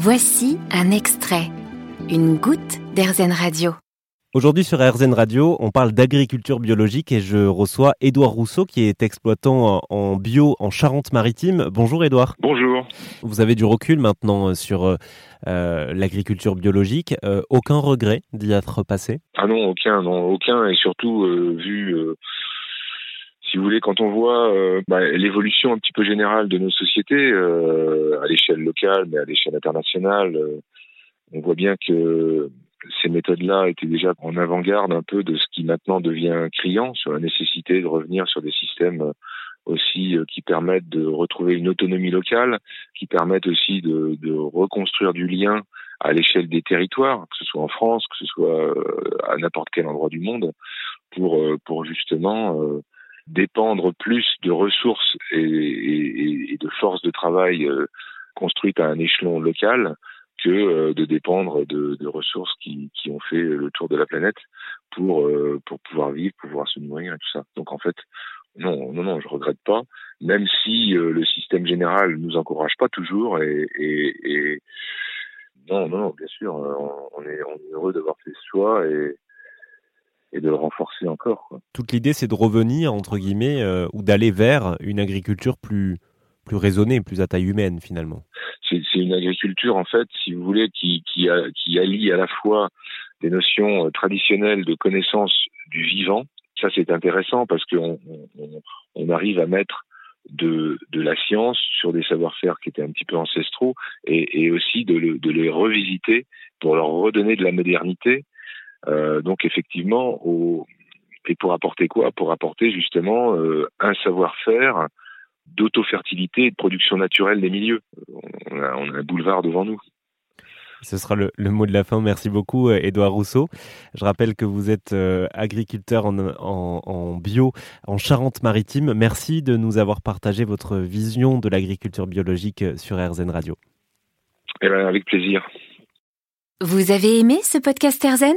Voici un extrait, une goutte d'Airzen Radio. Aujourd'hui sur RZN Radio, on parle d'agriculture biologique et je reçois Édouard Rousseau qui est exploitant en bio en Charente-Maritime. Bonjour Édouard. Bonjour. Vous avez du recul maintenant sur euh, l'agriculture biologique. Euh, aucun regret d'y être passé? Ah non, aucun, non, aucun et surtout euh, vu si vous voulez, quand on voit bah, l'évolution un petit peu générale de nos sociétés à l'échelle locale, mais à l'échelle internationale, on voit bien que ces méthodes-là étaient déjà en avant-garde un peu de ce qui maintenant devient criant sur la nécessité de revenir sur des systèmes euh, aussi euh, qui permettent de retrouver une autonomie locale, qui permettent aussi de, reconstruire du lien à l'échelle des territoires, que ce soit en France, que ce soit euh, à n'importe quel endroit du monde, pour justement dépendre plus de ressources et, de forces de travail construites à un échelon local que euh, de dépendre de, ressources qui, ont fait le tour de la planète pour euh, pour pouvoir vivre, pouvoir se nourrir et tout ça. Donc en fait, non, non, non, je regrette pas, même si euh, le système général nous encourage pas toujours et, et, et non, non, bien sûr, on est, on est heureux d'avoir fait ce choix et et de le renforcer encore. Quoi. Toute l'idée, c'est de revenir entre guillemets ou d'aller vers une agriculture plus plus raisonnée, plus à taille humaine finalement c'est une agriculture en fait, si vous voulez, qui, qui, qui allie à la fois des notions euh, traditionnelles de connaissance du vivant. Ça, c'est intéressant parce qu'on on, on, arrive à mettre de, de la science sur des savoir-faire qui étaient un petit peu ancestraux et, et aussi de, le, de, les revisiter pour leur redonner de la modernité. Euh, donc effectivement, au, et pour apporter quoi? Pour apporter justement euh, un savoir-faire d'autofertilité et de production naturelle des milieux. On a, un boulevard devant nous. Ce sera le, mot de la fin. Merci beaucoup, Edouard Rousseau. Je rappelle que vous êtes euh, agriculteur en, bio en Charente-Maritime. Merci de nous avoir partagé votre vision de l'agriculture biologique sur RZN Radio. Eh ben, avec plaisir. Vous avez aimé ce podcast RZN